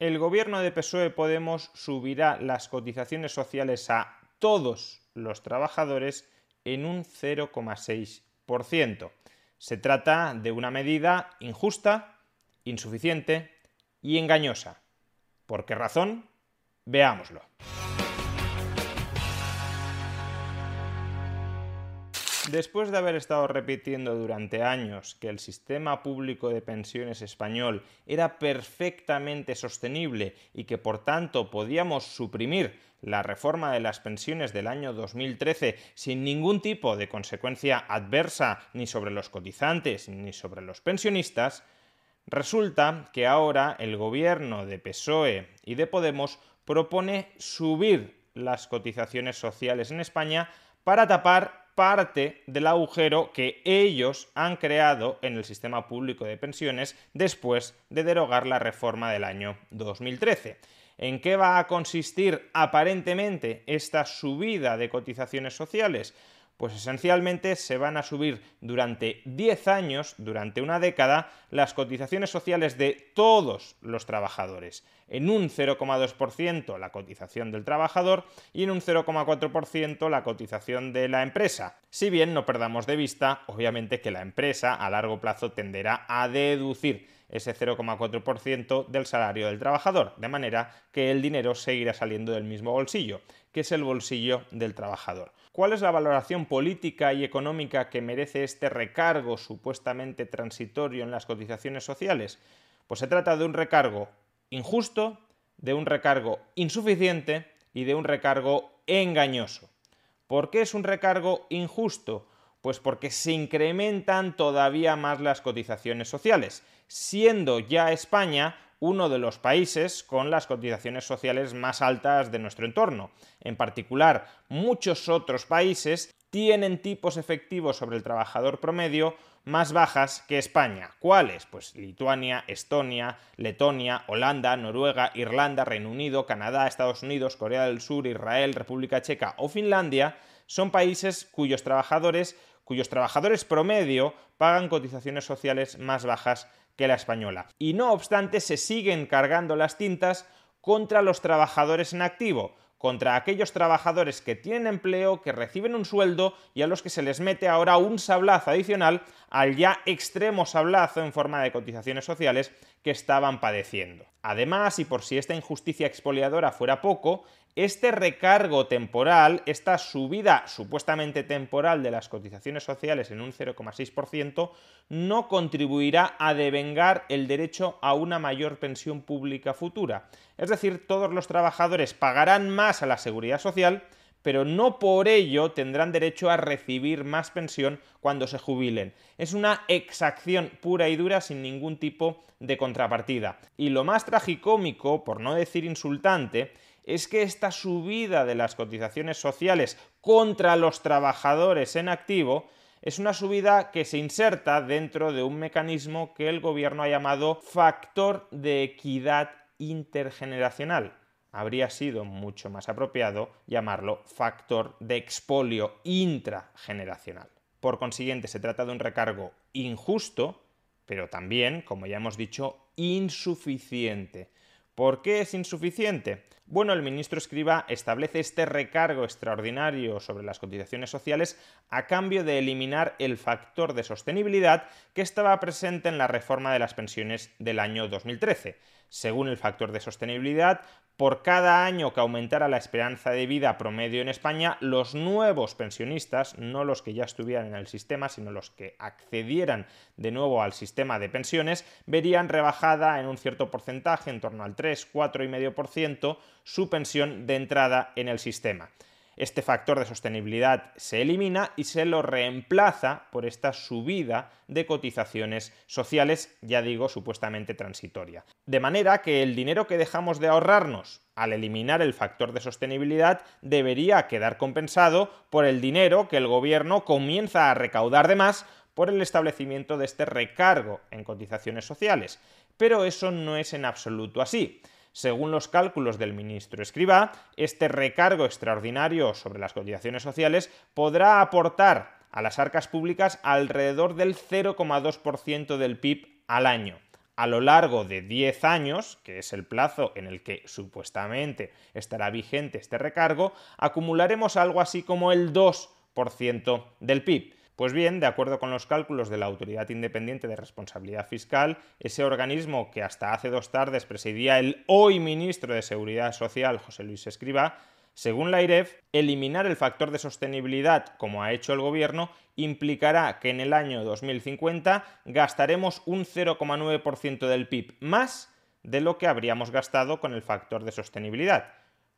El gobierno de PSOE Podemos subirá las cotizaciones sociales a todos los trabajadores en un 0,6%. Se trata de una medida injusta, insuficiente y engañosa. ¿Por qué razón? Veámoslo. Después de haber estado repitiendo durante años que el sistema público de pensiones español era perfectamente sostenible y que por tanto podíamos suprimir la reforma de las pensiones del año 2013 sin ningún tipo de consecuencia adversa ni sobre los cotizantes ni sobre los pensionistas, resulta que ahora el gobierno de PSOE y de Podemos propone subir las cotizaciones sociales en España para tapar parte del agujero que ellos han creado en el sistema público de pensiones después de derogar la reforma del año 2013. ¿En qué va a consistir aparentemente esta subida de cotizaciones sociales? Pues esencialmente se van a subir durante 10 años, durante una década, las cotizaciones sociales de todos los trabajadores. En un 0,2% la cotización del trabajador y en un 0,4% la cotización de la empresa. Si bien no perdamos de vista, obviamente, que la empresa a largo plazo tenderá a deducir ese 0,4% del salario del trabajador, de manera que el dinero seguirá saliendo del mismo bolsillo, que es el bolsillo del trabajador. ¿Cuál es la valoración política y económica que merece este recargo supuestamente transitorio en las cotizaciones sociales? Pues se trata de un recargo injusto, de un recargo insuficiente y de un recargo engañoso. ¿Por qué es un recargo injusto? Pues porque se incrementan todavía más las cotizaciones sociales, siendo ya España uno de los países con las cotizaciones sociales más altas de nuestro entorno. En particular, muchos otros países tienen tipos efectivos sobre el trabajador promedio más bajas que España. ¿Cuáles? Pues Lituania, Estonia, Letonia, Holanda, Noruega, Irlanda, Reino Unido, Canadá, Estados Unidos, Corea del Sur, Israel, República Checa o Finlandia son países cuyos trabajadores cuyos trabajadores promedio pagan cotizaciones sociales más bajas que la española. Y no obstante, se siguen cargando las tintas contra los trabajadores en activo, contra aquellos trabajadores que tienen empleo, que reciben un sueldo y a los que se les mete ahora un sablazo adicional al ya extremo sablazo en forma de cotizaciones sociales que estaban padeciendo. Además, y por si esta injusticia expoliadora fuera poco, este recargo temporal, esta subida supuestamente temporal de las cotizaciones sociales en un 0,6%, no contribuirá a devengar el derecho a una mayor pensión pública futura. Es decir, todos los trabajadores pagarán más a la seguridad social, pero no por ello tendrán derecho a recibir más pensión cuando se jubilen. Es una exacción pura y dura sin ningún tipo de contrapartida. Y lo más tragicómico, por no decir insultante, es que esta subida de las cotizaciones sociales contra los trabajadores en activo Es una subida que se inserta dentro de un mecanismo que el gobierno ha llamado factor de equidad intergeneracional. Habría sido mucho más apropiado llamarlo factor de expolio intrageneracional. Por consiguiente, se trata de un recargo injusto, pero también, como ya hemos dicho, insuficiente. ¿Por qué es insuficiente? Bueno, el ministro Escriba establece este recargo extraordinario sobre las cotizaciones sociales a cambio de eliminar el factor de sostenibilidad que estaba presente en la reforma de las pensiones del año 2013. Según el factor de sostenibilidad, por cada año que aumentara la esperanza de vida promedio en España, los nuevos pensionistas, no los que ya estuvieran en el sistema, sino los que accedieran de nuevo al sistema de pensiones, verían rebajada en un cierto porcentaje, en torno al 3, 4,5%, su pensión de entrada en el sistema. Este factor de sostenibilidad se elimina y se lo reemplaza por esta subida de cotizaciones sociales, ya digo, supuestamente transitoria. De manera que el dinero que dejamos de ahorrarnos al eliminar el factor de sostenibilidad debería quedar compensado por el dinero que el gobierno comienza a recaudar de más por el establecimiento de este recargo en cotizaciones sociales. Pero eso no es en absoluto así. Según los cálculos del ministro Escribá, este recargo extraordinario sobre las cotizaciones sociales podrá aportar a las arcas públicas alrededor del 0,2% del PIB al año. A lo largo de 10 años, que es el plazo en el que supuestamente estará vigente este recargo, acumularemos algo así como el 2% del PIB. Pues bien, de acuerdo con los cálculos de la Autoridad Independiente de Responsabilidad Fiscal, ese organismo que hasta hace dos tardes presidía el hoy ministro de Seguridad Social, José Luis Escriba, según la IREF, eliminar el factor de sostenibilidad, como ha hecho el Gobierno, implicará que en el año 2050 gastaremos un 0,9% del PIB más de lo que habríamos gastado con el factor de sostenibilidad.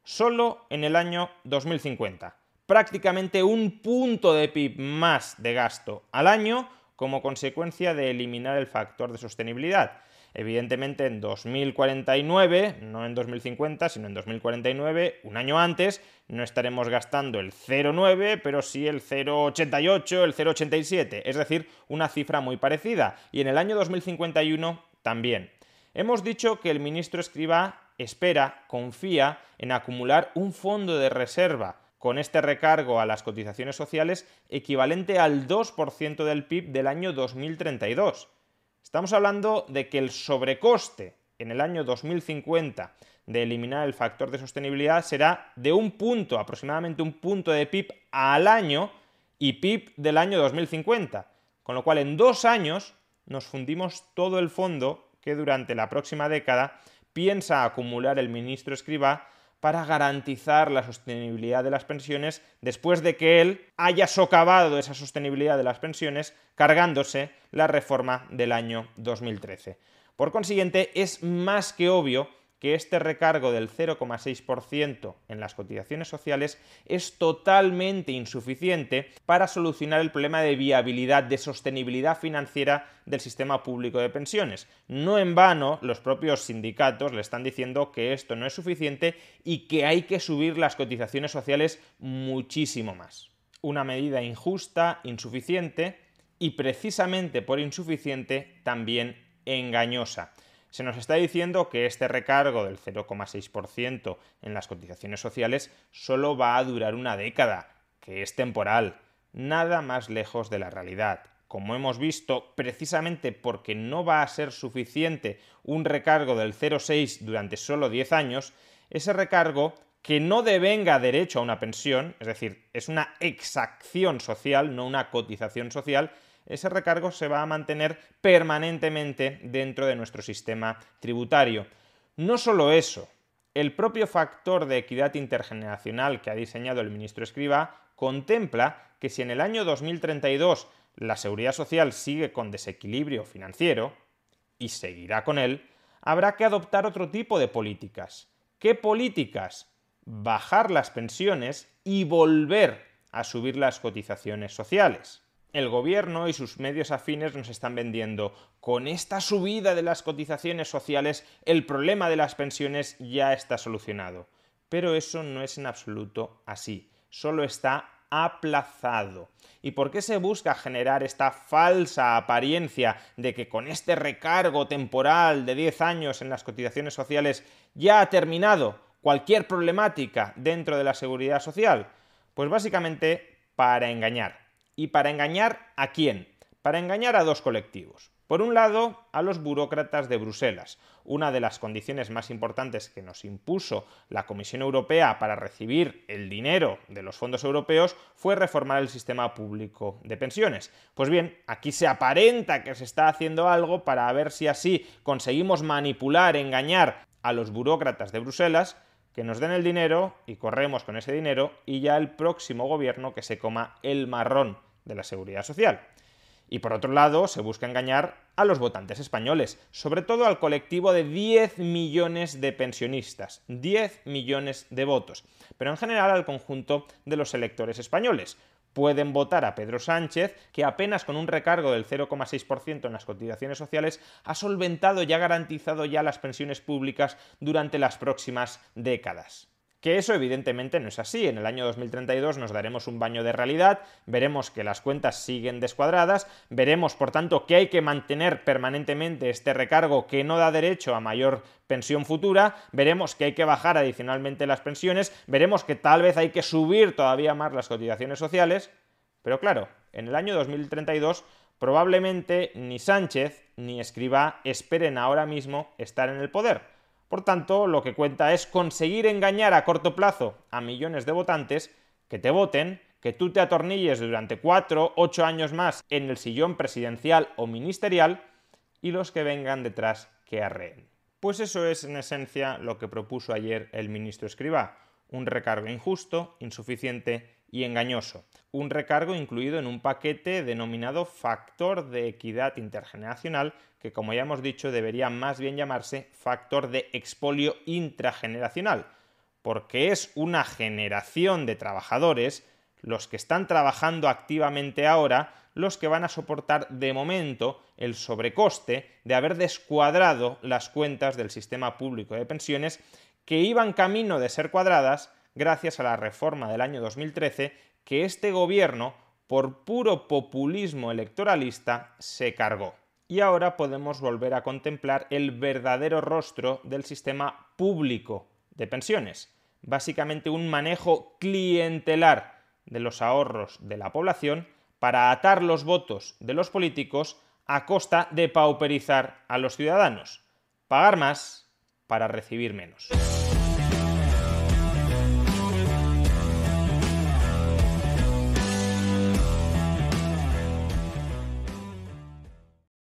Solo en el año 2050 prácticamente un punto de PIB más de gasto al año como consecuencia de eliminar el factor de sostenibilidad. Evidentemente en 2049, no en 2050, sino en 2049, un año antes, no estaremos gastando el 0,9, pero sí el 0,88, el 0,87, es decir, una cifra muy parecida. Y en el año 2051 también. Hemos dicho que el ministro Escriba espera, confía en acumular un fondo de reserva con este recargo a las cotizaciones sociales equivalente al 2% del PIB del año 2032. Estamos hablando de que el sobrecoste en el año 2050 de eliminar el factor de sostenibilidad será de un punto, aproximadamente un punto de PIB al año y PIB del año 2050. Con lo cual en dos años nos fundimos todo el fondo que durante la próxima década piensa acumular el ministro Escribá para garantizar la sostenibilidad de las pensiones después de que él haya socavado esa sostenibilidad de las pensiones cargándose la reforma del año 2013. Por consiguiente, es más que obvio que este recargo del 0,6% en las cotizaciones sociales es totalmente insuficiente para solucionar el problema de viabilidad, de sostenibilidad financiera del sistema público de pensiones. No en vano, los propios sindicatos le están diciendo que esto no es suficiente y que hay que subir las cotizaciones sociales muchísimo más. Una medida injusta, insuficiente y precisamente por insuficiente también engañosa se nos está diciendo que este recargo del 0,6% en las cotizaciones sociales solo va a durar una década, que es temporal, nada más lejos de la realidad. Como hemos visto, precisamente porque no va a ser suficiente un recargo del 0,6 durante solo 10 años, ese recargo que no devenga derecho a una pensión, es decir, es una exacción social, no una cotización social, ese recargo se va a mantener permanentemente dentro de nuestro sistema tributario. No solo eso, el propio factor de equidad intergeneracional que ha diseñado el ministro Escriba contempla que si en el año 2032 la seguridad social sigue con desequilibrio financiero, y seguirá con él, habrá que adoptar otro tipo de políticas. ¿Qué políticas? Bajar las pensiones y volver a subir las cotizaciones sociales el gobierno y sus medios afines nos están vendiendo con esta subida de las cotizaciones sociales el problema de las pensiones ya está solucionado. Pero eso no es en absoluto así, solo está aplazado. ¿Y por qué se busca generar esta falsa apariencia de que con este recargo temporal de 10 años en las cotizaciones sociales ya ha terminado cualquier problemática dentro de la seguridad social? Pues básicamente para engañar. ¿Y para engañar a quién? Para engañar a dos colectivos. Por un lado, a los burócratas de Bruselas. Una de las condiciones más importantes que nos impuso la Comisión Europea para recibir el dinero de los fondos europeos fue reformar el sistema público de pensiones. Pues bien, aquí se aparenta que se está haciendo algo para ver si así conseguimos manipular, engañar a los burócratas de Bruselas que nos den el dinero y corremos con ese dinero y ya el próximo gobierno que se coma el marrón de la seguridad social. Y por otro lado, se busca engañar a los votantes españoles, sobre todo al colectivo de 10 millones de pensionistas, 10 millones de votos, pero en general al conjunto de los electores españoles. Pueden votar a Pedro Sánchez, que apenas con un recargo del 0,6% en las cotizaciones sociales ha solventado y ha garantizado ya las pensiones públicas durante las próximas décadas. Que eso evidentemente no es así. En el año 2032 nos daremos un baño de realidad, veremos que las cuentas siguen descuadradas, veremos por tanto que hay que mantener permanentemente este recargo que no da derecho a mayor pensión futura, veremos que hay que bajar adicionalmente las pensiones, veremos que tal vez hay que subir todavía más las cotizaciones sociales, pero claro, en el año 2032 probablemente ni Sánchez ni Escribá esperen ahora mismo estar en el poder por tanto, lo que cuenta es conseguir engañar a corto plazo a millones de votantes que te voten, que tú te atornilles durante cuatro, ocho años más en el sillón presidencial o ministerial y los que vengan detrás que arreen. Pues eso es en esencia lo que propuso ayer el ministro Escribá, un recargo injusto, insuficiente y engañoso. Un recargo incluido en un paquete denominado factor de equidad intergeneracional, que como ya hemos dicho debería más bien llamarse factor de expolio intrageneracional, porque es una generación de trabajadores, los que están trabajando activamente ahora, los que van a soportar de momento el sobrecoste de haber descuadrado las cuentas del sistema público de pensiones que iban camino de ser cuadradas gracias a la reforma del año 2013 que este gobierno, por puro populismo electoralista, se cargó. Y ahora podemos volver a contemplar el verdadero rostro del sistema público de pensiones, básicamente un manejo clientelar de los ahorros de la población para atar los votos de los políticos a costa de pauperizar a los ciudadanos, pagar más para recibir menos.